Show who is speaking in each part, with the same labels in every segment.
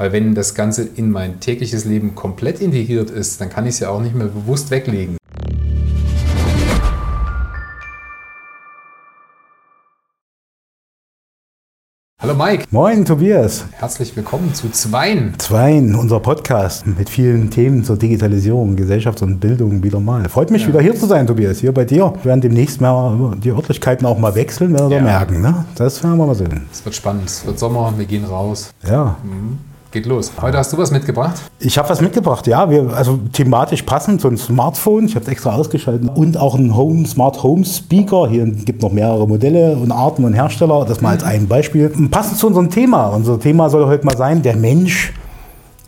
Speaker 1: Weil wenn das Ganze in mein tägliches Leben komplett integriert ist, dann kann ich es ja auch nicht mehr bewusst weglegen. Hallo Mike.
Speaker 2: Moin Tobias.
Speaker 1: Herzlich willkommen zu Zweien.
Speaker 2: Zweien, unser Podcast mit vielen Themen zur Digitalisierung, Gesellschaft und Bildung wieder mal. Freut mich ja. wieder hier zu sein, Tobias, hier bei dir. Wir werden demnächst mal die Örtlichkeiten auch mal wechseln, werden wir ja. merken. Ne? Das werden wir mal sehen.
Speaker 1: Es wird spannend, es wird Sommer, wir gehen raus.
Speaker 2: Ja. Mhm.
Speaker 1: Geht los. Heute hast du was mitgebracht?
Speaker 2: Ich habe was mitgebracht, ja. Wir, also thematisch passend, so ein Smartphone, ich habe es extra ausgeschaltet. Und auch ein Home, Smart Home Speaker. Hier gibt noch mehrere Modelle und Arten und Hersteller. Das mal als ein Beispiel. Passend zu unserem Thema. Unser Thema soll heute mal sein, der Mensch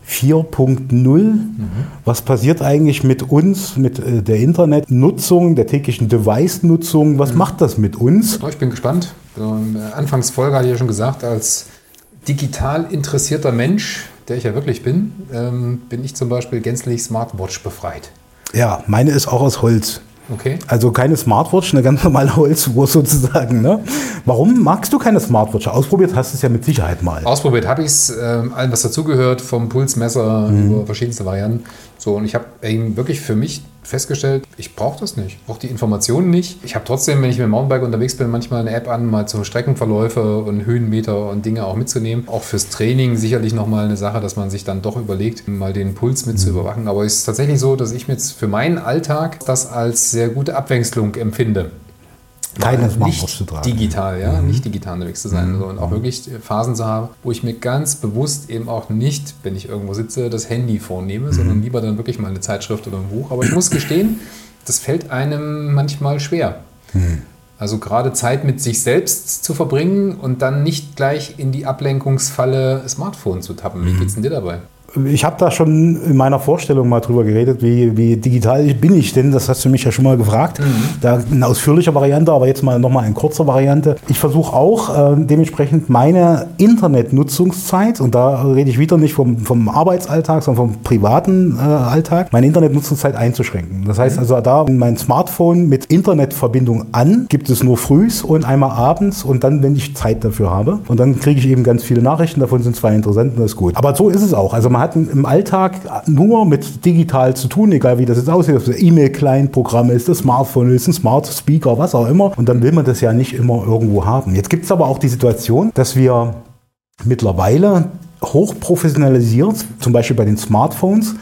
Speaker 2: 4.0. Mhm. Was passiert eigentlich mit uns, mit äh, der Internetnutzung, der täglichen Device-Nutzung? Was mhm. macht das mit uns?
Speaker 1: Ich bin gespannt. Anfangsfolge hatte ich ja schon gesagt, als digital interessierter Mensch, der ich ja wirklich bin, ähm, bin ich zum Beispiel gänzlich Smartwatch befreit.
Speaker 2: Ja, meine ist auch aus Holz.
Speaker 1: Okay.
Speaker 2: Also keine Smartwatch, eine ganz normale Holzuhr sozusagen. Ne? Warum magst du keine Smartwatch? Ausprobiert hast du es ja mit Sicherheit mal.
Speaker 1: Ausprobiert habe ich es, äh, allem was dazugehört, vom Pulsmesser mhm. über verschiedenste Varianten. So, und ich habe wirklich für mich festgestellt, ich brauche das nicht. Ich brauche die Informationen nicht. Ich habe trotzdem, wenn ich mit dem Mountainbike unterwegs bin, manchmal eine App an, mal zum Streckenverläufe und Höhenmeter und Dinge auch mitzunehmen. Auch fürs Training sicherlich nochmal eine Sache, dass man sich dann doch überlegt, mal den Puls mit mhm. zu überwachen. Aber es ist tatsächlich so, dass ich jetzt für meinen Alltag das als sehr gute Abwechslung empfinde
Speaker 2: keine Smartwatch zu
Speaker 1: tragen. Digital, ja, mhm. nicht digital unterwegs zu sein. Mhm. Und auch wirklich Phasen zu haben, wo ich mir ganz bewusst eben auch nicht, wenn ich irgendwo sitze, das Handy vornehme, mhm. sondern lieber dann wirklich mal eine Zeitschrift oder ein Buch. Aber ich muss gestehen, das fällt einem manchmal schwer. Mhm. Also gerade Zeit mit sich selbst zu verbringen und dann nicht gleich in die Ablenkungsfalle Smartphone zu tappen. Wie mhm. geht's denn dir dabei?
Speaker 2: Ich habe da schon in meiner Vorstellung mal drüber geredet, wie, wie digital bin ich denn? Das hast du mich ja schon mal gefragt. Mhm. Da eine ausführliche Variante, aber jetzt mal nochmal eine kurze Variante. Ich versuche auch äh, dementsprechend meine Internetnutzungszeit, und da rede ich wieder nicht vom, vom Arbeitsalltag, sondern vom privaten äh, Alltag, meine Internetnutzungszeit einzuschränken. Das heißt mhm. also da mein Smartphone mit Internetverbindung an, gibt es nur frühs und einmal abends und dann, wenn ich Zeit dafür habe. Und dann kriege ich eben ganz viele Nachrichten, davon sind zwei interessant und das ist gut. Aber so ist es auch. Also man hat im Alltag nur mit digital zu tun, egal wie das jetzt aussieht, ob das E-Mail-Client-Programm ist, das Smartphone ist, ein Smart Speaker, was auch immer. Und dann will man das ja nicht immer irgendwo haben. Jetzt gibt es aber auch die Situation, dass wir mittlerweile hochprofessionalisiert, zum Beispiel bei den Smartphones,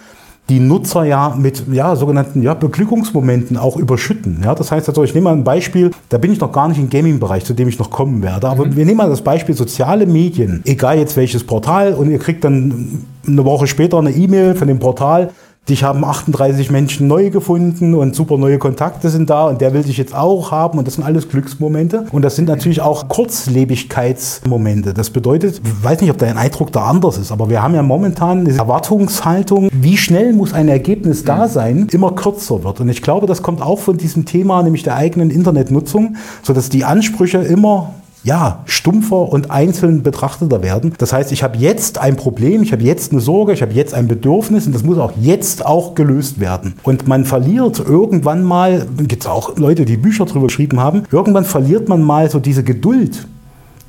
Speaker 2: die Nutzer ja mit ja, sogenannten ja, Beglückungsmomenten auch überschütten. Ja, das heißt also, ich nehme mal ein Beispiel, da bin ich noch gar nicht im Gaming-Bereich, zu dem ich noch kommen werde, aber mhm. wir nehmen mal das Beispiel soziale Medien, egal jetzt welches Portal und ihr kriegt dann eine Woche später eine E-Mail von dem Portal, Dich haben 38 Menschen neu gefunden und super neue Kontakte sind da und der will dich jetzt auch haben und das sind alles Glücksmomente und das sind natürlich auch Kurzlebigkeitsmomente. Das bedeutet, ich weiß nicht, ob dein Eindruck da anders ist, aber wir haben ja momentan eine Erwartungshaltung, wie schnell muss ein Ergebnis da sein, immer kürzer wird. Und ich glaube, das kommt auch von diesem Thema, nämlich der eigenen Internetnutzung, sodass die Ansprüche immer ja, stumpfer und einzeln betrachteter werden. Das heißt, ich habe jetzt ein Problem, ich habe jetzt eine Sorge, ich habe jetzt ein Bedürfnis und das muss auch jetzt auch gelöst werden. Und man verliert irgendwann mal, gibt es auch Leute, die Bücher darüber geschrieben haben, irgendwann verliert man mal so diese Geduld,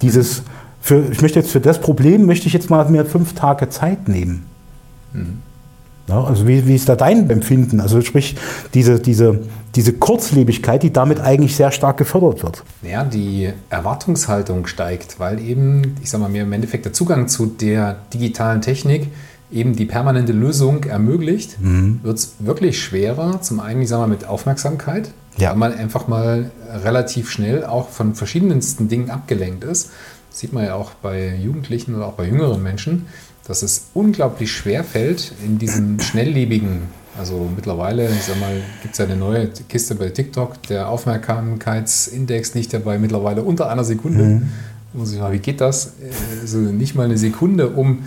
Speaker 2: dieses, für, ich möchte jetzt für das Problem, möchte ich jetzt mal mir fünf Tage Zeit nehmen. Mhm. Ja, also wie, wie ist da dein Empfinden? Also sprich, diese, diese, diese Kurzlebigkeit, die damit eigentlich sehr stark gefördert wird.
Speaker 1: Ja, die Erwartungshaltung steigt, weil eben, ich sage mal, mir im Endeffekt der Zugang zu der digitalen Technik eben die permanente Lösung ermöglicht, mhm. wird es wirklich schwerer. Zum einen, ich sage mal, mit Aufmerksamkeit, ja. weil man einfach mal relativ schnell auch von verschiedensten Dingen abgelenkt ist. Das sieht man ja auch bei Jugendlichen oder auch bei jüngeren Menschen dass es unglaublich schwer fällt, in diesem schnelllebigen, also mittlerweile, ich sag mal, gibt es ja eine neue Kiste bei TikTok, der Aufmerksamkeitsindex liegt ja bei mittlerweile unter einer Sekunde. Mhm. Muss ich mal, wie geht das? Also nicht mal eine Sekunde, um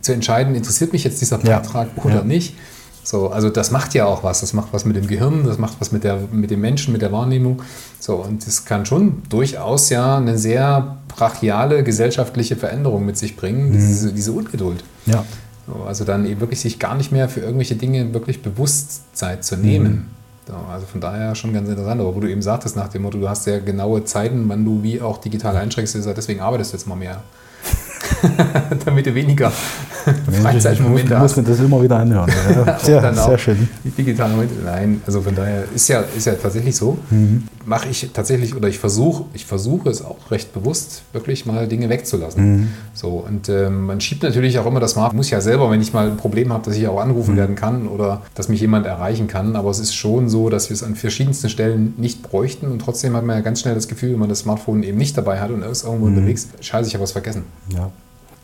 Speaker 1: zu entscheiden, interessiert mich jetzt dieser Beitrag ja. oder ja. nicht. So, also das macht ja auch was. Das macht was mit dem Gehirn, das macht was mit, der, mit dem Menschen, mit der Wahrnehmung. So, und das kann schon durchaus ja eine sehr brachiale gesellschaftliche Veränderung mit sich bringen, mhm. diese, diese Ungeduld.
Speaker 2: Ja.
Speaker 1: So, also dann eben wirklich sich gar nicht mehr für irgendwelche Dinge wirklich Bewusstsein zu nehmen. Mhm. So, also von daher schon ganz interessant. Aber wo du eben sagtest nach dem Motto, du hast sehr genaue Zeiten, wann du wie auch digital einschränkst, deswegen arbeitest du jetzt mal mehr. damit du weniger
Speaker 2: Freizeitmomente hast. Du musst mir das immer wieder anhören. Ja. Sehr, sehr schön.
Speaker 1: Die digitalen Momente, nein, also von daher ist ja, ist ja tatsächlich so. Mhm. Mache ich tatsächlich oder ich versuche, ich versuche es auch recht bewusst, wirklich mal Dinge wegzulassen. Mhm. So, und ähm, man schiebt natürlich auch immer das Smart. Muss ja selber, wenn ich mal ein Problem habe, dass ich auch angerufen mhm. werden kann oder dass mich jemand erreichen kann. Aber es ist schon so, dass wir es an verschiedensten Stellen nicht bräuchten und trotzdem hat man ja ganz schnell das Gefühl, wenn man das Smartphone eben nicht dabei hat und ist irgendwo mhm. unterwegs, scheiße, ich habe was vergessen.
Speaker 2: Ja.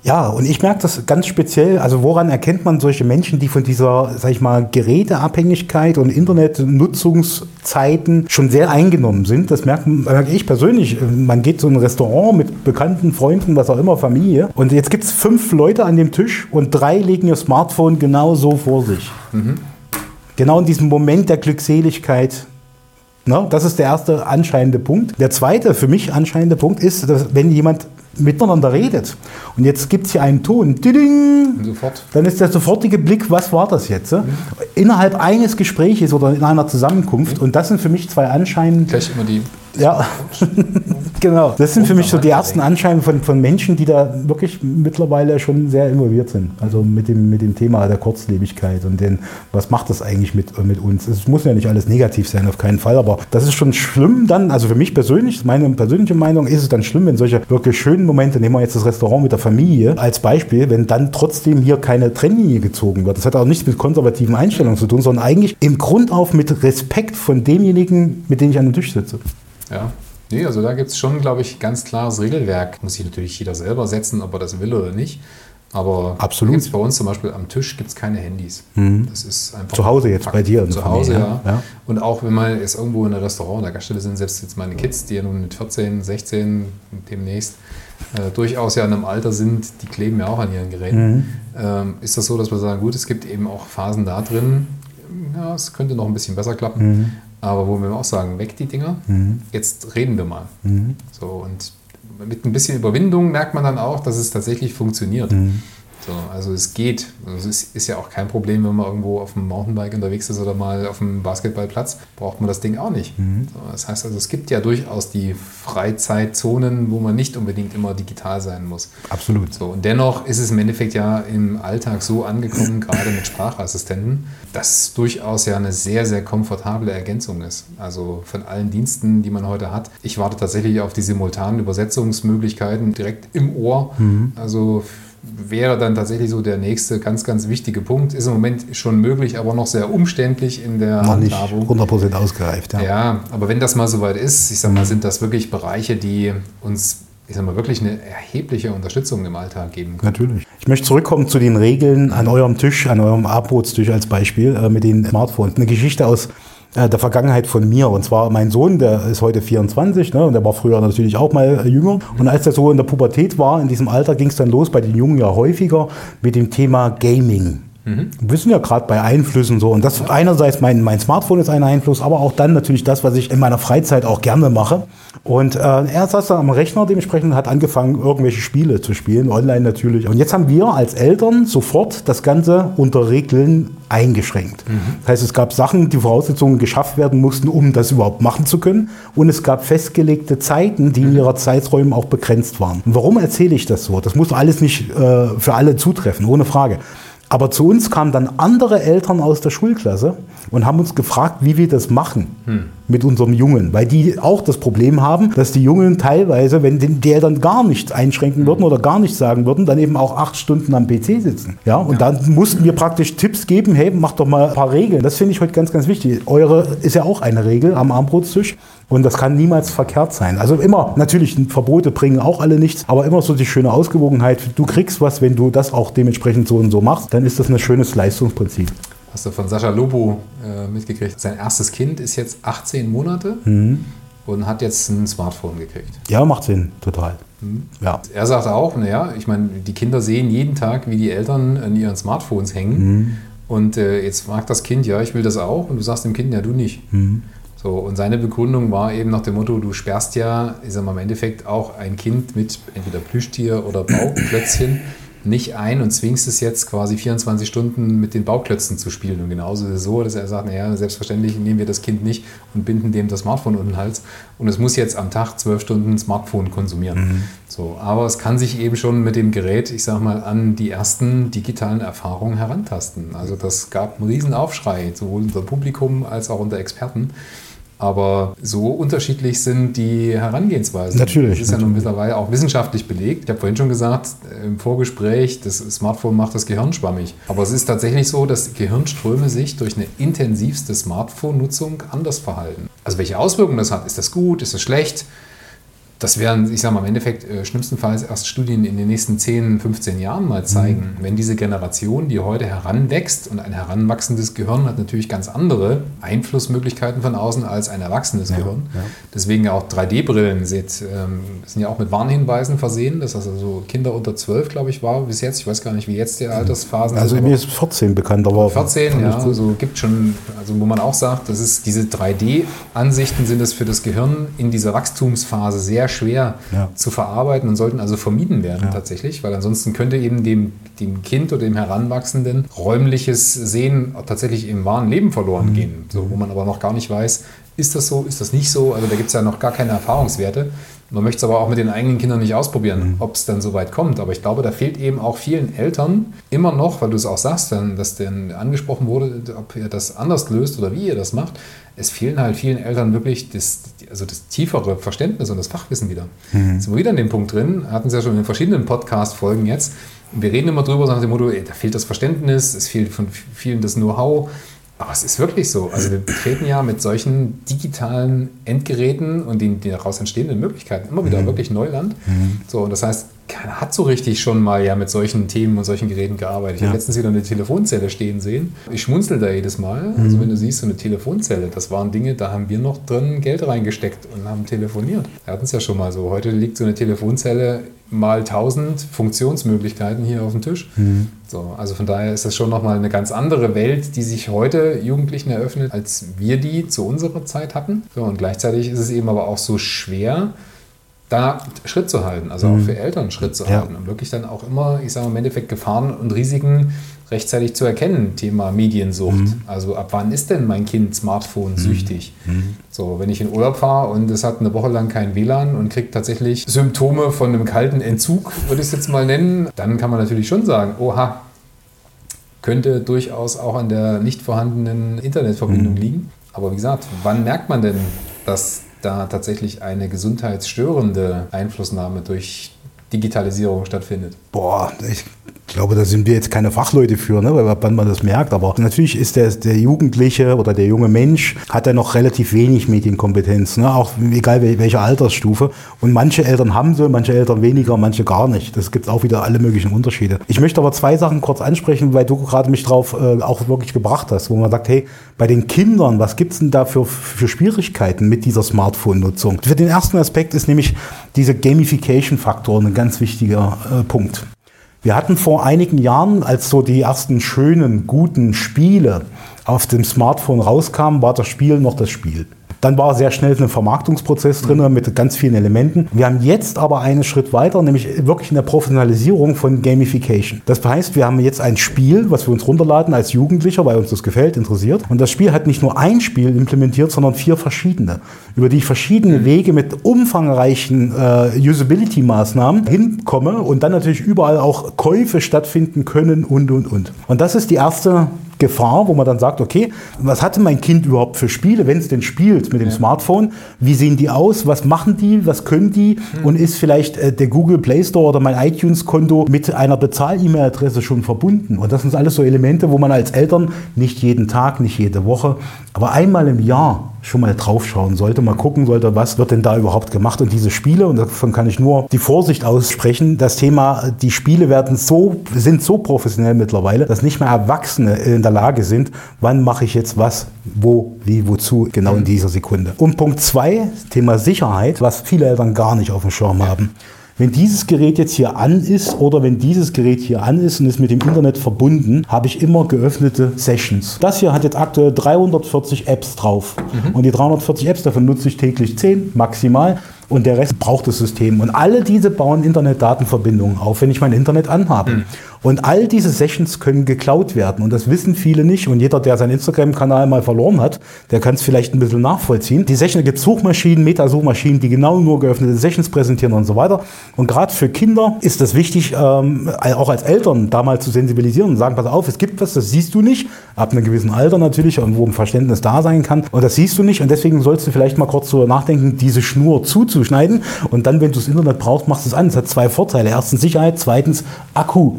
Speaker 2: Ja, und ich merke das ganz speziell. Also woran erkennt man solche Menschen, die von dieser, sag ich mal, Geräteabhängigkeit und Internetnutzungszeiten schon sehr eingenommen sind? Das merke, merke ich persönlich. Man geht zu einem Restaurant mit bekannten Freunden, was auch immer, Familie. Und jetzt gibt es fünf Leute an dem Tisch und drei legen ihr Smartphone genau so vor sich. Mhm. Genau in diesem Moment der Glückseligkeit No, das ist der erste anscheinende Punkt. Der zweite für mich anscheinende Punkt ist, dass wenn jemand miteinander redet. Und jetzt gibt es hier einen Ton. Sofort. Dann ist der sofortige Blick, was war das jetzt? Mhm. Innerhalb eines Gespräches oder in einer Zusammenkunft. Mhm. Und das sind für mich zwei anscheinend.
Speaker 1: Gleich immer die
Speaker 2: ja, genau. Das sind für mich so die ersten Anscheine von, von Menschen, die da wirklich mittlerweile schon sehr involviert sind. Also mit dem, mit dem Thema der Kurzlebigkeit und den, was macht das eigentlich mit, mit uns? Es muss ja nicht alles negativ sein, auf keinen Fall, aber das ist schon schlimm dann, also für mich persönlich, meine persönliche Meinung, ist es dann schlimm, wenn solche wirklich schönen Momente, nehmen wir jetzt das Restaurant mit der Familie als Beispiel, wenn dann trotzdem hier keine Trennlinie gezogen wird. Das hat auch nichts mit konservativen Einstellungen zu tun, sondern eigentlich im Grund auf mit Respekt von demjenigen, mit dem ich an dem Tisch sitze.
Speaker 1: Ja. Nee, also da gibt es schon, glaube ich, ganz klares Regelwerk. Muss sich natürlich jeder selber setzen, ob er das will oder nicht. Aber
Speaker 2: Absolut.
Speaker 1: bei uns zum Beispiel am Tisch gibt es keine Handys.
Speaker 2: Mhm. Das ist einfach. Zu Hause jetzt bei dir?
Speaker 1: Zu Hause, ja. ja. Und auch wenn wir jetzt irgendwo in einem Restaurant oder Gaststätte sind, selbst jetzt meine Kids, die ja nun mit 14, 16 demnächst äh, durchaus ja in einem Alter sind, die kleben ja auch an ihren Geräten. Mhm. Ähm, ist das so, dass wir sagen, gut, es gibt eben auch Phasen da drin, ja, es könnte noch ein bisschen besser klappen. Mhm. Aber wo wir auch sagen, weg die Dinger, mhm. jetzt reden wir mal. Mhm. So, und mit ein bisschen Überwindung merkt man dann auch, dass es tatsächlich funktioniert. Mhm. So, also es geht. Also es ist ja auch kein Problem, wenn man irgendwo auf dem Mountainbike unterwegs ist oder mal auf dem Basketballplatz, braucht man das Ding auch nicht. Mhm. So, das heißt also, es gibt ja durchaus die Freizeitzonen, wo man nicht unbedingt immer digital sein muss.
Speaker 2: Absolut.
Speaker 1: So, und dennoch ist es im Endeffekt ja im Alltag so angekommen, gerade mit Sprachassistenten, dass es durchaus ja eine sehr, sehr komfortable Ergänzung ist. Also von allen Diensten, die man heute hat. Ich warte tatsächlich auf die simultanen Übersetzungsmöglichkeiten direkt im Ohr. Mhm. Also wäre dann tatsächlich so der nächste ganz, ganz wichtige Punkt. Ist im Moment schon möglich, aber noch sehr umständlich in der
Speaker 2: noch Handhabung. Nicht 100% ausgereift,
Speaker 1: ja. Ja, aber wenn das mal soweit ist, ich sag mal, sind das wirklich Bereiche, die uns ich sag mal, wirklich eine erhebliche Unterstützung im Alltag geben
Speaker 2: können. Natürlich. Ich möchte zurückkommen zu den Regeln an eurem Tisch, an eurem Abbrotstisch als Beispiel äh, mit den Smartphones. Eine Geschichte aus der Vergangenheit von mir. Und zwar mein Sohn, der ist heute 24 ne, und der war früher natürlich auch mal äh, jünger. Und als er so in der Pubertät war, in diesem Alter, ging es dann los, bei den Jungen ja häufiger, mit dem Thema Gaming. Mhm. Wir sind ja gerade bei Einflüssen so. Und das einerseits mein, mein Smartphone ist ein Einfluss, aber auch dann natürlich das, was ich in meiner Freizeit auch gerne mache. Und äh, er saß dann am Rechner dementsprechend hat angefangen, irgendwelche Spiele zu spielen, online natürlich. Und jetzt haben wir als Eltern sofort das Ganze unter Regeln eingeschränkt. Mhm. Das heißt, es gab Sachen, die Voraussetzungen geschafft werden mussten, um das überhaupt machen zu können. Und es gab festgelegte Zeiten, die in mhm. ihrer Zeiträumen auch begrenzt waren. Und warum erzähle ich das so? Das muss alles nicht äh, für alle zutreffen, ohne Frage. Aber zu uns kamen dann andere Eltern aus der Schulklasse und haben uns gefragt, wie wir das machen hm. Mit unserem Jungen. Weil die auch das Problem haben, dass die Jungen teilweise, wenn der dann gar nichts einschränken würden oder gar nichts sagen würden, dann eben auch acht Stunden am PC sitzen. Ja, und ja. dann mussten wir praktisch Tipps geben, hey, mach doch mal ein paar Regeln. Das finde ich heute ganz, ganz wichtig. Eure ist ja auch eine Regel am Armbrotstisch. Und das kann niemals verkehrt sein. Also immer, natürlich, Verbote bringen auch alle nichts, aber immer so die schöne Ausgewogenheit. Du kriegst was, wenn du das auch dementsprechend so und so machst, dann ist das ein schönes Leistungsprinzip.
Speaker 1: Hast du von Sascha Lobo äh, mitgekriegt? Sein erstes Kind ist jetzt 18 Monate mhm. und hat jetzt ein Smartphone gekriegt.
Speaker 2: Ja, macht Sinn, total.
Speaker 1: Mhm. Ja. Er sagt auch, naja, ich meine, die Kinder sehen jeden Tag, wie die Eltern an ihren Smartphones hängen. Mhm. Und äh, jetzt fragt das Kind, ja, ich will das auch. Und du sagst dem Kind, ja, du nicht. Mhm. So, und seine Begründung war eben nach dem Motto, du sperrst ja, ich sag mal, im Endeffekt auch ein Kind mit entweder Plüschtier oder Bauklötzchen nicht ein und zwingst es jetzt quasi 24 Stunden mit den Bauklötzen zu spielen. Und genauso ist es so, dass er sagt, naja, selbstverständlich nehmen wir das Kind nicht und binden dem das Smartphone unten den Hals. Und es muss jetzt am Tag zwölf Stunden Smartphone konsumieren. Mhm. So, aber es kann sich eben schon mit dem Gerät, ich sag mal, an die ersten digitalen Erfahrungen herantasten. Also das gab einen riesen Aufschrei, sowohl unter Publikum als auch unter Experten. Aber so unterschiedlich sind die Herangehensweisen.
Speaker 2: Natürlich.
Speaker 1: Das ist
Speaker 2: natürlich.
Speaker 1: ja nun mittlerweile auch wissenschaftlich belegt. Ich habe vorhin schon gesagt, im Vorgespräch, das Smartphone macht das Gehirn schwammig. Aber es ist tatsächlich so, dass Gehirnströme sich durch eine intensivste Smartphone-Nutzung anders verhalten. Also welche Auswirkungen das hat, ist das gut, ist das schlecht? Das werden, ich sage mal, im Endeffekt äh, schlimmstenfalls erst Studien in den nächsten 10, 15 Jahren mal zeigen. Mhm. Wenn diese Generation, die heute heranwächst und ein heranwachsendes Gehirn hat natürlich ganz andere Einflussmöglichkeiten von außen als ein erwachsenes ja, Gehirn. Ja. Deswegen auch 3D-Brillen seht, ähm, sind ja auch mit Warnhinweisen versehen, dass also so Kinder unter 12, glaube ich, war bis jetzt. Ich weiß gar nicht, wie jetzt die Altersphasen
Speaker 2: also sind. Also mir ist 14 bekannt, aber
Speaker 1: 14, ja, also gibt schon, also wo man auch sagt, das ist diese 3D-Ansichten sind es für das Gehirn in dieser Wachstumsphase sehr sehr schwer ja. zu verarbeiten und sollten also vermieden werden ja. tatsächlich, weil ansonsten könnte eben dem, dem Kind oder dem Heranwachsenden räumliches Sehen tatsächlich im wahren Leben verloren mhm. gehen, so, wo man aber noch gar nicht weiß, ist das so, ist das nicht so, also da gibt es ja noch gar keine Erfahrungswerte. Man möchte es aber auch mit den eigenen Kindern nicht ausprobieren, mhm. ob es dann so weit kommt. Aber ich glaube, da fehlt eben auch vielen Eltern immer noch, weil du es auch sagst, dass dann angesprochen wurde, ob ihr das anders löst oder wie ihr das macht. Es fehlen halt vielen Eltern wirklich das, also das tiefere Verständnis und das Fachwissen wieder. Mhm. Jetzt sind wir wieder in dem Punkt drin, hatten Sie ja schon in verschiedenen Podcast-Folgen jetzt. Wir reden immer drüber, nach dem Motto, ey, da fehlt das Verständnis, es fehlt von vielen das Know-how. Aber es ist wirklich so. Also wir treten ja mit solchen digitalen Endgeräten und den, den daraus entstehenden Möglichkeiten immer wieder mhm. wirklich Neuland. Mhm. So, und das heißt, keiner hat so richtig schon mal ja mit solchen Themen und solchen Geräten gearbeitet. Ich ja. habe letztens wieder eine Telefonzelle stehen sehen. Ich schmunzel da jedes Mal. Mhm. Also wenn du siehst, so eine Telefonzelle, das waren Dinge, da haben wir noch drin Geld reingesteckt und haben telefoniert. Wir hatten es ja schon mal so. Heute liegt so eine Telefonzelle mal 1000 Funktionsmöglichkeiten hier auf dem Tisch. Mhm. So, also von daher ist das schon nochmal eine ganz andere Welt, die sich heute Jugendlichen eröffnet, als wir die zu unserer Zeit hatten. So, und gleichzeitig ist es eben aber auch so schwer, da Schritt zu halten, also mhm. auch für Eltern Schritt zu ja. halten und wirklich dann auch immer, ich sage mal im Endeffekt Gefahren und Risiken rechtzeitig zu erkennen, Thema Mediensucht. Mhm. Also ab wann ist denn mein Kind Smartphone mhm. süchtig? Mhm. So, wenn ich in Urlaub fahre und es hat eine Woche lang kein WLAN und kriegt tatsächlich Symptome von einem kalten Entzug, würde ich es jetzt mal nennen, dann kann man natürlich schon sagen, oha, könnte durchaus auch an der nicht vorhandenen Internetverbindung mhm. liegen. Aber wie gesagt, wann merkt man denn, dass da tatsächlich eine gesundheitsstörende Einflussnahme durch Digitalisierung stattfindet?
Speaker 2: Boah, ich ich glaube, da sind wir jetzt keine Fachleute für, ne, wann man das merkt. Aber natürlich ist der, der Jugendliche oder der junge Mensch hat ja noch relativ wenig Medienkompetenz, ne, auch egal welcher Altersstufe. Und manche Eltern haben sie, manche Eltern weniger, manche gar nicht. Das gibt auch wieder alle möglichen Unterschiede. Ich möchte aber zwei Sachen kurz ansprechen, weil du gerade mich drauf äh, auch wirklich gebracht hast, wo man sagt, hey, bei den Kindern, was gibt's denn da für, für Schwierigkeiten mit dieser Smartphone-Nutzung? Für den ersten Aspekt ist nämlich diese Gamification-Faktor ein ganz wichtiger äh, Punkt. Wir hatten vor einigen Jahren, als so die ersten schönen, guten Spiele auf dem Smartphone rauskamen, war das Spiel noch das Spiel. Dann war sehr schnell ein Vermarktungsprozess drin mit ganz vielen Elementen. Wir haben jetzt aber einen Schritt weiter, nämlich wirklich eine Professionalisierung von Gamification. Das heißt, wir haben jetzt ein Spiel, was wir uns runterladen als Jugendlicher, weil uns das gefällt, interessiert. Und das Spiel hat nicht nur ein Spiel implementiert, sondern vier verschiedene, über die ich verschiedene Wege mit umfangreichen äh, Usability-Maßnahmen hinkomme und dann natürlich überall auch Käufe stattfinden können und, und, und. Und das ist die erste Gefahr, wo man dann sagt, okay, was hatte mein Kind überhaupt für Spiele, wenn es denn spielt mit dem ja. Smartphone? Wie sehen die aus? Was machen die? Was können die? Mhm. Und ist vielleicht äh, der Google Play Store oder mein iTunes-Konto mit einer Bezahl-E-Mail-Adresse schon verbunden? Und das sind alles so Elemente, wo man als Eltern nicht jeden Tag, nicht jede Woche, aber einmal im Jahr schon mal draufschauen sollte, mal gucken sollte, was wird denn da überhaupt gemacht. Und diese Spiele, und davon kann ich nur die Vorsicht aussprechen, das Thema, die Spiele werden so, sind so professionell mittlerweile, dass nicht mehr Erwachsene in der Lage sind, wann mache ich jetzt was, wo, wie, wozu, genau in dieser Sekunde. Und Punkt zwei, Thema Sicherheit, was viele Eltern gar nicht auf dem Schirm haben. Wenn dieses Gerät jetzt hier an ist oder wenn dieses Gerät hier an ist und ist mit dem Internet verbunden, habe ich immer geöffnete Sessions. Das hier hat jetzt aktuell 340 Apps drauf. Mhm. Und die 340 Apps, davon nutze ich täglich 10 maximal und der Rest braucht das System. Und alle diese bauen Internetdatenverbindungen auf, wenn ich mein Internet anhabe. Mhm. Und all diese Sessions können geklaut werden. Und das wissen viele nicht. Und jeder, der seinen Instagram-Kanal mal verloren hat, der kann es vielleicht ein bisschen nachvollziehen. Die Sessions gibt Suchmaschinen, Metasuchmaschinen, die genau nur geöffnete Sessions präsentieren und so weiter. Und gerade für Kinder ist das wichtig, ähm, auch als Eltern da mal zu sensibilisieren und sagen, pass auf, es gibt was, das siehst du nicht. Ab einem gewissen Alter natürlich, wo ein Verständnis da sein kann. Und das siehst du nicht. Und deswegen sollst du vielleicht mal kurz so nachdenken, diese Schnur zuzuschneiden. Und dann, wenn du das Internet brauchst, machst du es an. Es hat zwei Vorteile. Erstens Sicherheit, zweitens Akku.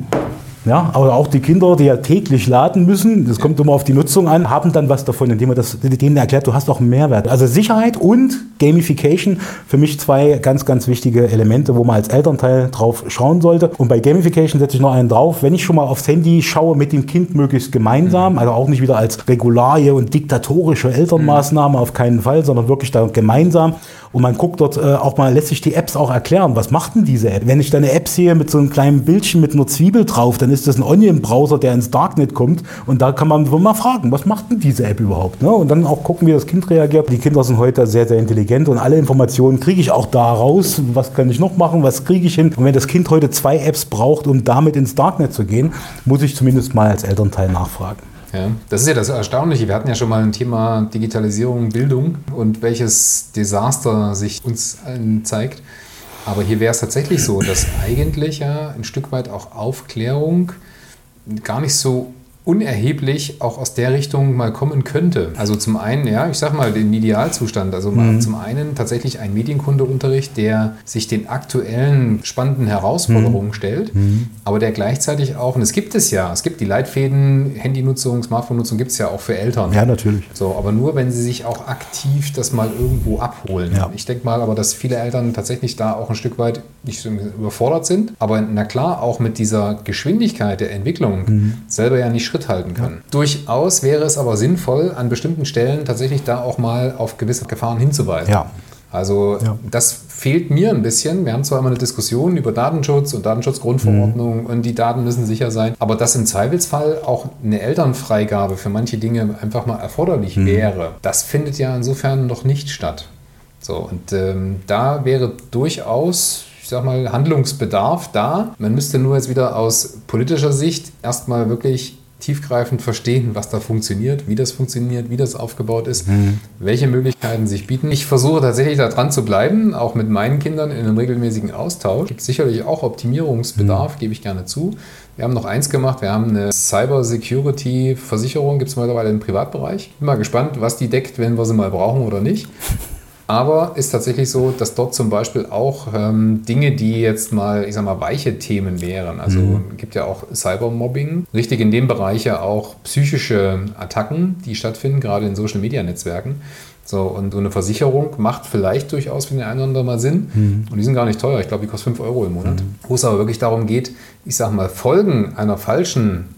Speaker 2: Ja, aber auch die Kinder, die ja täglich laden müssen, das kommt immer auf die Nutzung an, haben dann was davon, indem man das denen erklärt, du hast auch einen Mehrwert. Also Sicherheit und Gamification, für mich zwei ganz, ganz wichtige Elemente, wo man als Elternteil drauf schauen sollte. Und bei Gamification setze ich noch einen drauf, wenn ich schon mal aufs Handy schaue mit dem Kind möglichst gemeinsam, mhm. also auch nicht wieder als Regularie und diktatorische Elternmaßnahme, auf keinen Fall, sondern wirklich da gemeinsam und man guckt dort äh, auch mal, lässt sich die Apps auch erklären. Was macht denn diese App? Wenn ich da eine App sehe mit so einem kleinen Bildchen mit einer Zwiebel drauf, dann ist das ein Onion-Browser, der ins Darknet kommt. Und da kann man mal fragen, was macht denn diese App überhaupt? Ne? Und dann auch gucken, wie das Kind reagiert. Die Kinder sind heute sehr, sehr intelligent und alle Informationen kriege ich auch da raus. Was kann ich noch machen? Was kriege ich hin? Und wenn das Kind heute zwei Apps braucht, um damit ins Darknet zu gehen, muss ich zumindest mal als Elternteil nachfragen.
Speaker 1: Ja, das ist ja das Erstaunliche. Wir hatten ja schon mal ein Thema Digitalisierung, Bildung und welches Desaster sich uns allen zeigt. Aber hier wäre es tatsächlich so, dass eigentlich ja ein Stück weit auch Aufklärung gar nicht so unerheblich auch aus der Richtung mal kommen könnte. Also zum einen, ja, ich sag mal, den Idealzustand. Also mhm. zum einen tatsächlich ein Medienkundeunterricht, der sich den aktuellen spannenden Herausforderungen mhm. stellt, mhm. aber der gleichzeitig auch, und es gibt es ja, es gibt die Leitfäden, Handynutzung, Smartphone-Nutzung gibt es ja auch für Eltern.
Speaker 2: Ja, natürlich.
Speaker 1: So, aber nur, wenn sie sich auch aktiv das mal irgendwo abholen. Ja. Ich denke mal aber, dass viele Eltern tatsächlich da auch ein Stück weit nicht so überfordert sind, aber na klar, auch mit dieser Geschwindigkeit der Entwicklung mhm. selber ja nicht Schritt Schritt halten können. Ja. Durchaus wäre es aber sinnvoll, an bestimmten Stellen tatsächlich da auch mal auf gewisse Gefahren hinzuweisen. Ja. Also ja. das fehlt mir ein bisschen. Wir haben zwar immer eine Diskussion über Datenschutz und Datenschutzgrundverordnung mhm. und die Daten müssen sicher sein, aber dass im Zweifelsfall auch eine Elternfreigabe für manche Dinge einfach mal erforderlich mhm. wäre, das findet ja insofern noch nicht statt. So, und ähm, da wäre durchaus ich sag mal, Handlungsbedarf da. Man müsste nur jetzt wieder aus politischer Sicht erstmal wirklich tiefgreifend verstehen, was da funktioniert, wie das funktioniert, wie das aufgebaut ist, mhm. welche Möglichkeiten sich bieten. Ich versuche tatsächlich da dran zu bleiben, auch mit meinen Kindern in einem regelmäßigen Austausch. Gibt sicherlich auch Optimierungsbedarf, mhm. gebe ich gerne zu. Wir haben noch eins gemacht, wir haben eine Cyber Security Versicherung, gibt es mittlerweile im Privatbereich. Bin mal gespannt, was die deckt, wenn wir sie mal brauchen oder nicht. Aber ist tatsächlich so, dass dort zum Beispiel auch ähm, Dinge, die jetzt mal, ich sag mal, weiche Themen wären. Also mhm. gibt ja auch Cybermobbing. Richtig in dem Bereich ja auch psychische Attacken, die stattfinden, gerade in Social Media Netzwerken. So, und so eine Versicherung macht vielleicht durchaus für den einen oder anderen mal Sinn. Mhm. Und die sind gar nicht teuer. Ich glaube, die kosten 5 Euro im Monat. Mhm. Wo es aber wirklich darum geht, ich sag mal, Folgen einer falschen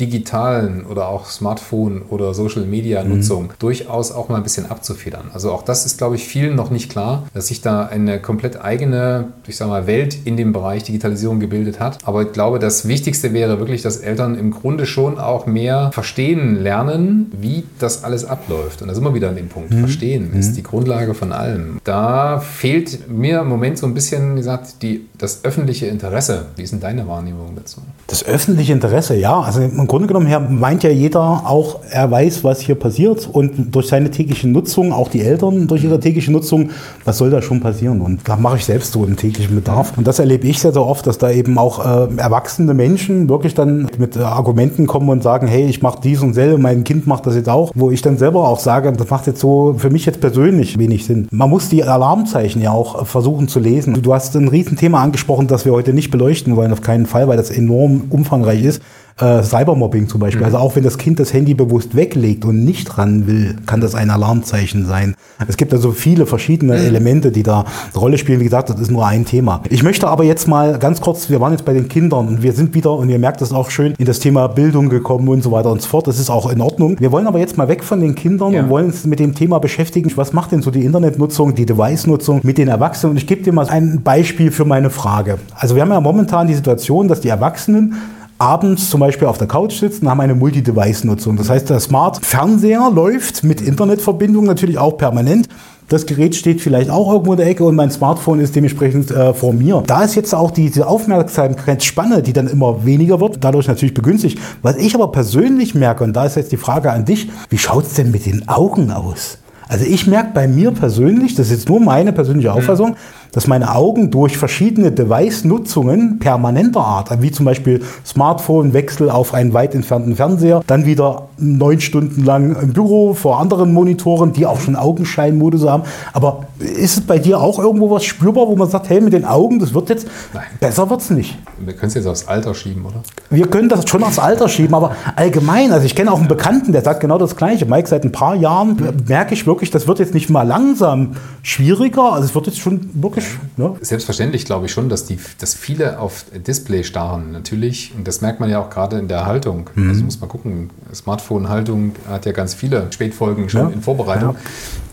Speaker 1: digitalen oder auch Smartphone- oder Social-Media-Nutzung mhm. durchaus auch mal ein bisschen abzufedern. Also auch das ist, glaube ich, vielen noch nicht klar, dass sich da eine komplett eigene, ich sage mal, Welt in dem Bereich Digitalisierung gebildet hat. Aber ich glaube, das Wichtigste wäre wirklich, dass Eltern im Grunde schon auch mehr verstehen lernen, wie das alles abläuft. Und da sind wir wieder an dem Punkt. Mhm. Verstehen mhm. ist die Grundlage von allem. Da fehlt mir im Moment so ein bisschen, wie gesagt, die, das öffentliche Interesse. Wie ist denn deine Wahrnehmung dazu?
Speaker 2: Das öffentliche Interesse, ja. Also im Grunde genommen her meint ja jeder auch, er weiß, was hier passiert und durch seine tägliche Nutzung, auch die Eltern durch ihre tägliche Nutzung, was soll da schon passieren? Und da mache ich selbst so im täglichen Bedarf. Und das erlebe ich sehr, sehr oft, dass da eben auch äh, erwachsene Menschen wirklich dann mit äh, Argumenten kommen und sagen, hey, ich mache dies und selber, mein Kind macht das jetzt auch, wo ich dann selber auch sage, das macht jetzt so für mich jetzt persönlich wenig Sinn. Man muss die Alarmzeichen ja auch versuchen zu lesen. Du hast ein Riesenthema angesprochen, das wir heute nicht beleuchten wollen, auf keinen Fall, weil das enorm umfangreich ist. Äh, Cybermobbing zum Beispiel. Mhm. Also auch wenn das Kind das Handy bewusst weglegt und nicht ran will, kann das ein Alarmzeichen sein. Es gibt also viele verschiedene mhm. Elemente, die da eine Rolle spielen. Wie gesagt, das ist nur ein Thema. Ich möchte aber jetzt mal ganz kurz, wir waren jetzt bei den Kindern und wir sind wieder, und ihr merkt das auch schön, in das Thema Bildung gekommen und so weiter und so fort. Das ist auch in Ordnung. Wir wollen aber jetzt mal weg von den Kindern ja. und wollen uns mit dem Thema beschäftigen. Was macht denn so die Internetnutzung, die Device-Nutzung mit den Erwachsenen? Und ich gebe dir mal ein Beispiel für meine Frage. Also wir haben ja momentan die Situation, dass die Erwachsenen abends zum Beispiel auf der Couch sitzen, haben eine Multi-Device-Nutzung. Das heißt, der Smart-Fernseher läuft mit Internetverbindung natürlich auch permanent. Das Gerät steht vielleicht auch irgendwo in der Ecke und mein Smartphone ist dementsprechend äh, vor mir. Da ist jetzt auch diese Aufmerksamkeitsspanne, die dann immer weniger wird, dadurch natürlich begünstigt. Was ich aber persönlich merke, und da ist jetzt die Frage an dich, wie schaut es denn mit den Augen aus? Also ich merke bei mir persönlich, das ist jetzt nur meine persönliche mhm. Auffassung, mhm dass meine Augen durch verschiedene Device-Nutzungen permanenter Art, wie zum Beispiel Smartphone-Wechsel auf einen weit entfernten Fernseher, dann wieder neun Stunden lang im Büro vor anderen Monitoren, die auch schon Augenscheinmodus haben. Aber ist es bei dir auch irgendwo was spürbar, wo man sagt, hey, mit den Augen, das wird jetzt, Nein. besser wird es nicht?
Speaker 1: Wir können es jetzt aufs Alter schieben, oder?
Speaker 2: Wir können das schon aufs Alter schieben, aber allgemein, also ich kenne auch einen Bekannten, der sagt genau das Gleiche. Mike, seit ein paar Jahren merke ich wirklich, das wird jetzt nicht mal langsam schwieriger, also es wird jetzt schon wirklich
Speaker 1: logisch. Ne? Selbstverständlich glaube ich schon, dass, die, dass viele auf Display starren, natürlich. Und das merkt man ja auch gerade in der Haltung. Mhm. Also muss man gucken, Smartphone-Haltung hat ja ganz viele Spätfolgen schon ja. in Vorbereitung. Ja.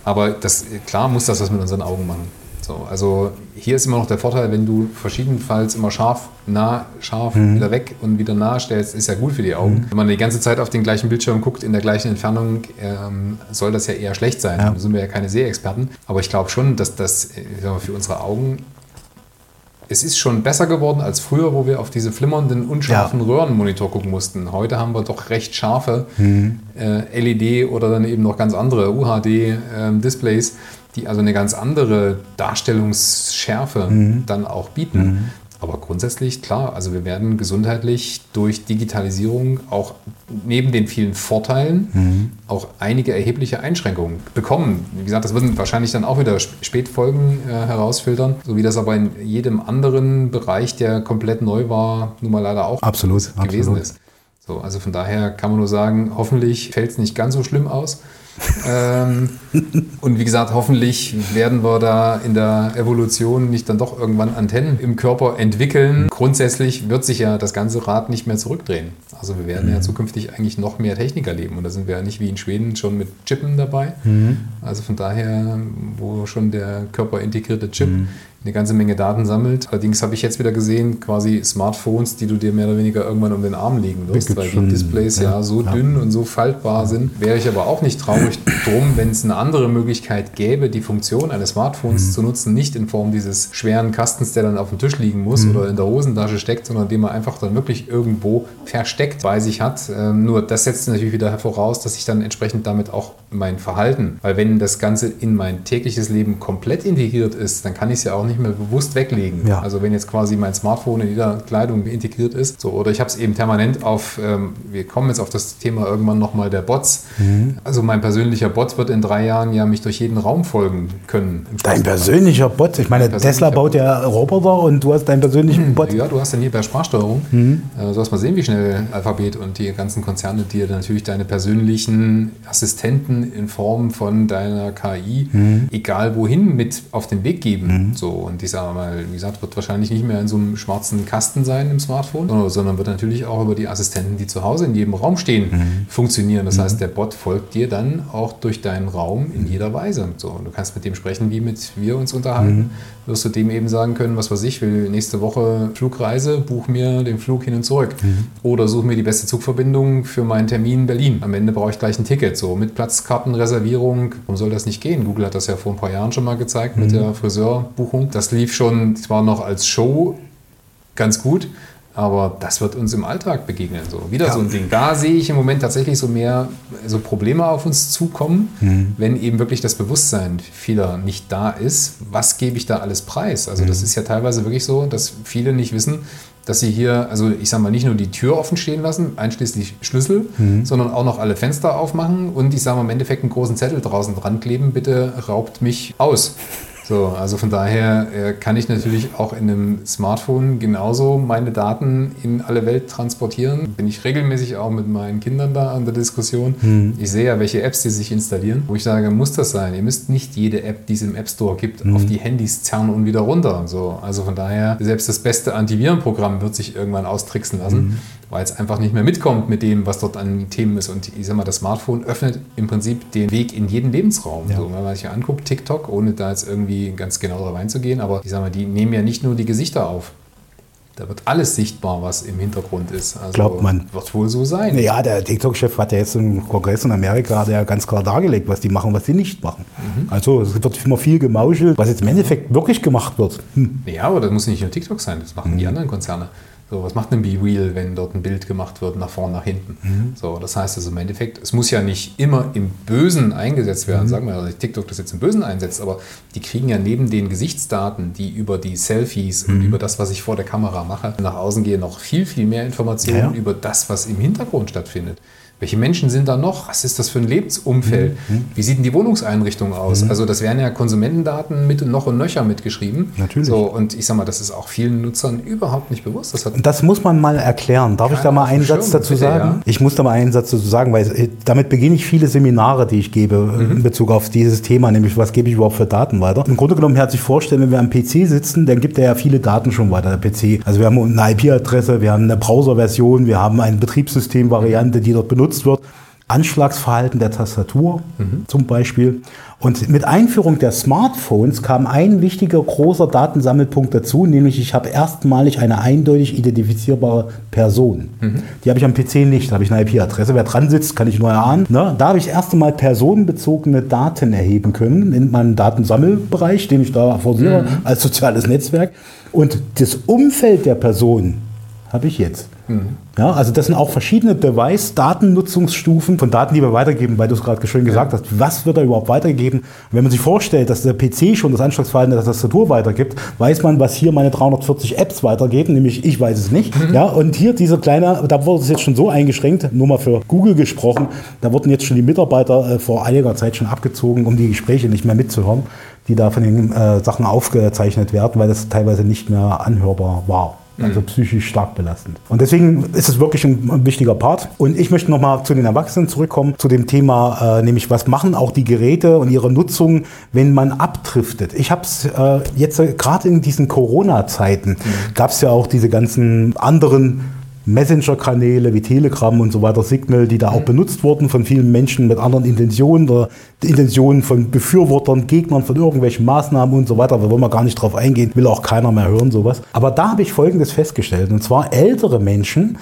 Speaker 1: Aber das, klar muss das was mit unseren Augen machen. So, also hier ist immer noch der Vorteil, wenn du verschiedenfalls immer scharf, nah, scharf, mhm. wieder weg und wieder nah stellst, ist ja gut für die Augen. Mhm. Wenn man die ganze Zeit auf den gleichen Bildschirm guckt, in der gleichen Entfernung, ähm, soll das ja eher schlecht sein. Ja. Da sind wir ja keine Sehexperten. Aber ich glaube schon, dass das äh, für unsere Augen es ist schon besser geworden als früher, wo wir auf diese flimmernden, unscharfen ja. Röhrenmonitor gucken mussten. Heute haben wir doch recht scharfe mhm. äh, LED oder dann eben noch ganz andere UHD-Displays. Ähm, äh, die also eine ganz andere Darstellungsschärfe mhm. dann auch bieten. Mhm. Aber grundsätzlich, klar, also wir werden gesundheitlich durch Digitalisierung auch neben den vielen Vorteilen mhm. auch einige erhebliche Einschränkungen bekommen. Wie gesagt, das würden wahrscheinlich dann auch wieder Spätfolgen äh, herausfiltern, so wie das aber in jedem anderen Bereich, der komplett neu war, nun mal leider auch
Speaker 2: absolut,
Speaker 1: gewesen
Speaker 2: absolut.
Speaker 1: ist. So, also von daher kann man nur sagen, hoffentlich fällt es nicht ganz so schlimm aus ähm, und wie gesagt, hoffentlich werden wir da in der Evolution nicht dann doch irgendwann Antennen im Körper entwickeln. Grundsätzlich wird sich ja das ganze Rad nicht mehr zurückdrehen. Also wir werden mhm. ja zukünftig eigentlich noch mehr Technik erleben. Und da sind wir ja nicht wie in Schweden schon mit Chippen dabei. Mhm. Also von daher, wo schon der körperintegrierte Chip mhm eine ganze Menge Daten sammelt. Allerdings habe ich jetzt wieder gesehen, quasi Smartphones, die du dir mehr oder weniger irgendwann um den Arm legen wirst, weil die Displays ja, ja so ja. dünn und so faltbar sind. Wäre ich aber auch nicht traurig drum, wenn es eine andere Möglichkeit gäbe, die Funktion eines Smartphones mhm. zu nutzen, nicht in Form dieses schweren Kastens, der dann auf dem Tisch liegen muss mhm. oder in der Hosentasche steckt, sondern den man einfach dann wirklich irgendwo versteckt bei sich hat. Ähm, nur das setzt natürlich wieder voraus, dass ich dann entsprechend damit auch mein Verhalten, weil wenn das Ganze in mein tägliches Leben komplett integriert ist, dann kann ich es ja auch nicht mehr bewusst weglegen. Ja. Also wenn jetzt quasi mein Smartphone in jeder Kleidung integriert ist, so, oder ich habe es eben permanent auf, ähm, wir kommen jetzt auf das Thema irgendwann nochmal der Bots. Mhm. Also mein persönlicher Bot wird in drei Jahren ja mich durch jeden Raum folgen können.
Speaker 2: Dein persönlicher Bot? Ich meine, Tesla baut ja Roboter und du hast deinen persönlichen mhm. Bot.
Speaker 1: Ja, du hast dann hier bei Sprachsteuerung, mhm. äh, sollst mal sehen, wie schnell Alphabet und die ganzen Konzerne dir natürlich deine persönlichen Assistenten in Form von deiner KI, mhm. egal wohin, mit auf den Weg geben. Mhm. So, und ich sage mal, wie gesagt, wird wahrscheinlich nicht mehr in so einem schwarzen Kasten sein im Smartphone, sondern wird natürlich auch über die Assistenten, die zu Hause in jedem Raum stehen, mhm. funktionieren. Das mhm. heißt, der Bot folgt dir dann auch durch deinen Raum in jeder Weise. So, du kannst mit dem sprechen, wie mit wir uns unterhalten. Mhm. Wirst du dem eben sagen können, was weiß ich, will nächste Woche Flugreise, buch mir den Flug hin und zurück. Mhm. Oder such mir die beste Zugverbindung für meinen Termin in Berlin. Am Ende brauche ich gleich ein Ticket. So, mit Platzkartenreservierung, warum soll das nicht gehen? Google hat das ja vor ein paar Jahren schon mal gezeigt mit mhm. der Friseurbuchung das lief schon zwar noch als Show ganz gut, aber das wird uns im Alltag begegnen. So wieder ja. so ein Ding. Da sehe ich im Moment tatsächlich so mehr so Probleme auf uns zukommen, mhm. wenn eben wirklich das Bewusstsein vieler nicht da ist. Was gebe ich da alles preis? Also mhm. das ist ja teilweise wirklich so, dass viele nicht wissen, dass sie hier, also ich sage mal, nicht nur die Tür offen stehen lassen, einschließlich Schlüssel, mhm. sondern auch noch alle Fenster aufmachen und ich sage mal im Endeffekt einen großen Zettel draußen dran kleben, bitte raubt mich aus. So, also von daher äh, kann ich natürlich auch in einem Smartphone genauso meine Daten in alle Welt transportieren. Bin ich regelmäßig auch mit meinen Kindern da an der Diskussion. Mhm. Ich sehe ja, welche Apps die sich installieren, wo ich sage, muss das sein? Ihr müsst nicht jede App, die es im App Store gibt, mhm. auf die Handys zerren und wieder runter. So, also von daher, selbst das beste Antivirenprogramm wird sich irgendwann austricksen lassen. Mhm weil es einfach nicht mehr mitkommt mit dem, was dort an Themen ist. Und ich sag mal, das Smartphone öffnet im Prinzip den Weg in jeden Lebensraum. Ja. So, wenn man sich anguckt, TikTok, ohne da jetzt irgendwie ganz genau darauf einzugehen, aber ich sag mal, die nehmen ja nicht nur die Gesichter auf. Da wird alles sichtbar, was im Hintergrund ist.
Speaker 2: Also Glaubt man.
Speaker 1: Wird wohl so sein.
Speaker 2: Ja, der TikTok-Chef hat ja jetzt im Kongress in Amerika ja ganz klar dargelegt, was die machen, was sie nicht machen. Mhm. Also es wird immer viel gemauschelt, was jetzt im Endeffekt wirklich gemacht wird.
Speaker 1: Hm. Ja, aber das muss nicht nur TikTok sein, das machen mhm. die anderen Konzerne. So, was macht ein Be-Real, wenn dort ein Bild gemacht wird, nach vorne, nach hinten? Mhm. So, das heißt also im Endeffekt, es muss ja nicht immer im Bösen eingesetzt werden. Mhm. Sagen wir, dass TikTok das jetzt im Bösen einsetzt, aber die kriegen ja neben den Gesichtsdaten, die über die Selfies mhm. und über das, was ich vor der Kamera mache, nach außen gehen, noch viel, viel mehr Informationen ja, ja. über das, was im Hintergrund stattfindet. Welche Menschen sind da noch? Was ist das für ein Lebensumfeld? Mhm. Wie sieht denn die Wohnungseinrichtung aus? Mhm. Also das werden ja Konsumentendaten mit noch und nöcher mitgeschrieben.
Speaker 2: Natürlich.
Speaker 1: So, und ich sag mal, das ist auch vielen Nutzern überhaupt nicht bewusst.
Speaker 2: Das, das muss man mal erklären. Darf ich da mal einen Satz dazu bitte, sagen? Ja. Ich muss da mal einen Satz dazu sagen, weil äh, damit beginne ich viele Seminare, die ich gebe äh, mhm. in Bezug auf dieses Thema, nämlich was gebe ich überhaupt für Daten weiter. Im Grunde genommen, her sich vorstellen, wenn wir am PC sitzen, dann gibt er ja viele Daten schon weiter, der PC. Also wir haben eine IP-Adresse, wir haben eine Browser-Version, wir haben eine Betriebssystem-Variante, die dort benutzt wird. Anschlagsverhalten der Tastatur mhm. zum Beispiel. Und mit Einführung der Smartphones kam ein wichtiger großer Datensammelpunkt dazu, nämlich ich habe erstmalig eine eindeutig identifizierbare Person. Mhm. Die habe ich am PC nicht, da habe ich eine IP-Adresse. Wer dran sitzt, kann ich nur erahnen. Ne? Da habe ich erst einmal personenbezogene Daten erheben können in meinem Datensammelbereich, den ich da forciere mhm. als soziales Netzwerk. Und das Umfeld der Person habe ich jetzt. Mhm. Ja, also das sind auch verschiedene Device-Datennutzungsstufen von Daten, die wir weitergeben, weil du es gerade schön gesagt hast. Was wird da überhaupt weitergegeben? Und wenn man sich vorstellt, dass der PC schon das Anschlagsverhalten der Tastatur weitergibt, weiß man, was hier meine 340 Apps weitergeben, nämlich ich weiß es nicht. Mhm. Ja, und hier dieser kleine, da wurde es jetzt schon so eingeschränkt, nur mal für Google gesprochen, da wurden jetzt schon die Mitarbeiter äh, vor einiger Zeit schon abgezogen, um die Gespräche nicht mehr mitzuhören, die da von den äh, Sachen aufgezeichnet werden, weil das teilweise nicht mehr anhörbar war. Also psychisch stark belastend. Und deswegen ist es wirklich ein, ein wichtiger Part. Und ich möchte nochmal zu den Erwachsenen zurückkommen, zu dem Thema, äh, nämlich was machen auch die Geräte und ihre Nutzung, wenn man abdriftet. Ich habe es äh, jetzt äh, gerade in diesen Corona-Zeiten, mhm. gab es ja auch diese ganzen anderen Messenger-Kanäle wie Telegram und so weiter, Signal, die da auch mhm. benutzt wurden von vielen Menschen mit anderen Intentionen oder Intentionen von Befürwortern, Gegnern von irgendwelchen Maßnahmen und so weiter. Da wollen wir gar nicht drauf eingehen, will auch keiner mehr hören, sowas. Aber da habe ich Folgendes festgestellt. Und zwar ältere Menschen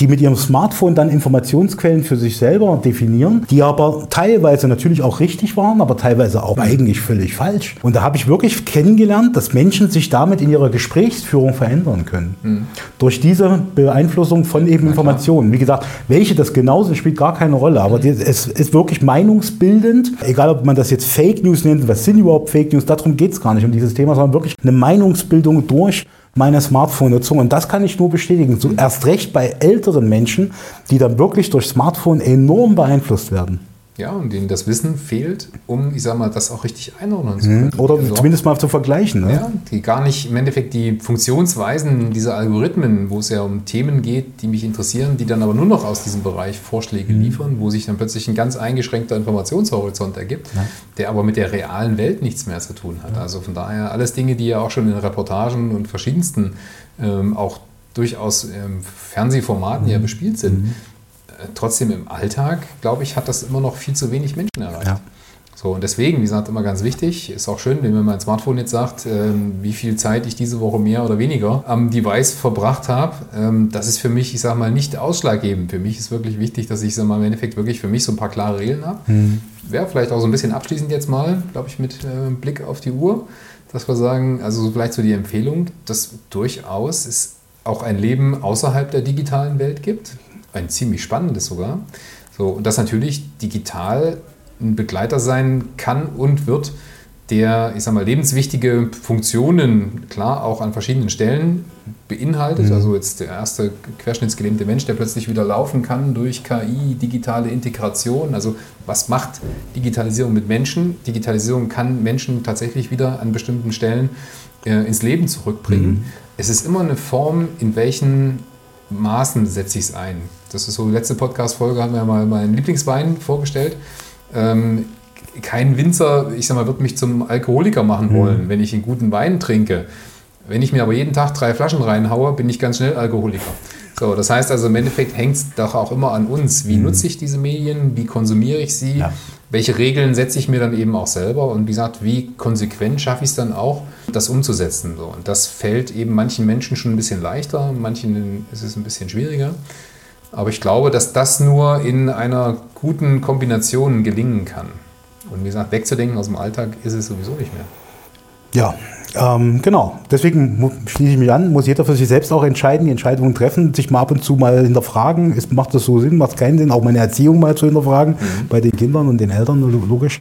Speaker 2: die mit ihrem Smartphone dann Informationsquellen für sich selber definieren, die aber teilweise natürlich auch richtig waren, aber teilweise auch eigentlich völlig falsch. Und da habe ich wirklich kennengelernt, dass Menschen sich damit in ihrer Gesprächsführung verändern können. Mhm. Durch diese Beeinflussung von eben Informationen. Wie gesagt, welche das genauso spielt gar keine Rolle, aber mhm. es ist wirklich meinungsbildend, egal ob man das jetzt Fake News nennt, was sind überhaupt Fake News, darum geht es gar nicht um dieses Thema, sondern wirklich eine Meinungsbildung durch meiner Smartphone-Nutzung. Und das kann ich nur bestätigen. So erst recht bei älteren Menschen, die dann wirklich durch Smartphone enorm beeinflusst werden.
Speaker 1: Ja, und denen das Wissen fehlt, um, ich sag mal, das auch richtig einordnen zu
Speaker 2: können. Oder also, zumindest mal zu vergleichen. Ne?
Speaker 1: Ja, die gar nicht im Endeffekt die Funktionsweisen dieser Algorithmen, wo es ja um Themen geht, die mich interessieren, die dann aber nur noch aus diesem Bereich Vorschläge mhm. liefern, wo sich dann plötzlich ein ganz eingeschränkter Informationshorizont ergibt, ja. der aber mit der realen Welt nichts mehr zu tun hat. Ja. Also von daher alles Dinge, die ja auch schon in Reportagen und verschiedensten ähm, auch durchaus ähm, Fernsehformaten mhm. ja bespielt sind. Mhm trotzdem im Alltag, glaube ich, hat das immer noch viel zu wenig Menschen erreicht. Ja. So, und deswegen, wie gesagt, immer ganz wichtig, ist auch schön, wenn mir mein Smartphone jetzt sagt, ähm, wie viel Zeit ich diese Woche mehr oder weniger am Device verbracht habe. Ähm, das ist für mich, ich sage mal, nicht ausschlaggebend. Für mich ist wirklich wichtig, dass ich sag mal, im Endeffekt wirklich für mich so ein paar klare Regeln habe. Mhm. Wäre vielleicht auch so ein bisschen abschließend jetzt mal, glaube ich, mit äh, Blick auf die Uhr, dass wir sagen, also vielleicht so die Empfehlung, dass durchaus es auch ein Leben außerhalb der digitalen Welt gibt ein ziemlich spannendes sogar. So, und das natürlich digital ein Begleiter sein kann und wird, der, ich sag mal, lebenswichtige Funktionen, klar, auch an verschiedenen Stellen beinhaltet. Mhm. Also jetzt der erste querschnittsgelähmte Mensch, der plötzlich wieder laufen kann durch KI, digitale Integration. Also was macht Digitalisierung mit Menschen? Digitalisierung kann Menschen tatsächlich wieder an bestimmten Stellen äh, ins Leben zurückbringen. Mhm. Es ist immer eine Form, in welchen Maßen setze ich es ein. Das ist so, die letzte Podcast-Folge haben wir mal meinen Lieblingswein vorgestellt. Ähm, kein Winzer, ich sag mal, wird mich zum Alkoholiker machen mhm. wollen, mhm. wenn ich einen guten Wein trinke. Wenn ich mir aber jeden Tag drei Flaschen reinhaue, bin ich ganz schnell Alkoholiker. So, das heißt also, im Endeffekt hängt es doch auch immer an uns. Wie mhm. nutze ich diese Medien? Wie konsumiere ich sie? Ja. Welche Regeln setze ich mir dann eben auch selber? Und wie gesagt, wie konsequent schaffe ich es dann auch, das umzusetzen? So, und das fällt eben manchen Menschen schon ein bisschen leichter, manchen ist es ein bisschen schwieriger. Aber ich glaube, dass das nur in einer guten Kombination gelingen kann. Und wie gesagt, wegzudenken aus dem Alltag ist es sowieso nicht mehr.
Speaker 2: Ja, ähm, genau. Deswegen schließe ich mich an, muss jeder für sich selbst auch entscheiden, die Entscheidungen treffen, sich mal ab und zu mal hinterfragen, ist, macht das so Sinn, macht es keinen Sinn, auch meine Erziehung mal zu hinterfragen, mhm. bei den Kindern und den Eltern, logisch.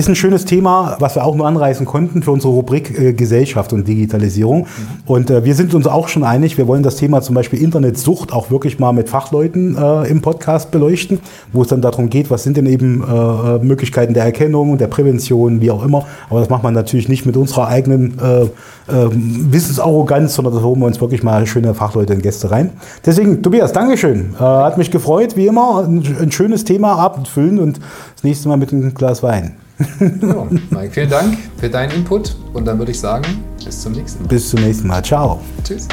Speaker 2: Ist ein schönes Thema, was wir auch nur anreißen konnten für unsere Rubrik äh, Gesellschaft und Digitalisierung. Mhm. Und äh, wir sind uns auch schon einig, wir wollen das Thema zum Beispiel Internetsucht auch wirklich mal mit Fachleuten äh, im Podcast beleuchten, wo es dann darum geht, was sind denn eben äh, äh, Möglichkeiten der Erkennung der Prävention, wie auch immer. Aber das macht man natürlich nicht mit unserer eigenen äh, Wissensarroganz, sondern da holen wir uns wirklich mal schöne Fachleute und Gäste rein. Deswegen, Tobias, Dankeschön. hat mich gefreut, wie immer. Ein, ein schönes Thema abfüllen und das nächste Mal mit einem Glas Wein.
Speaker 1: Ja, Mike, vielen Dank für deinen Input und dann würde ich sagen, bis zum nächsten Mal.
Speaker 2: Bis zum nächsten Mal. Ciao.
Speaker 1: Tschüss.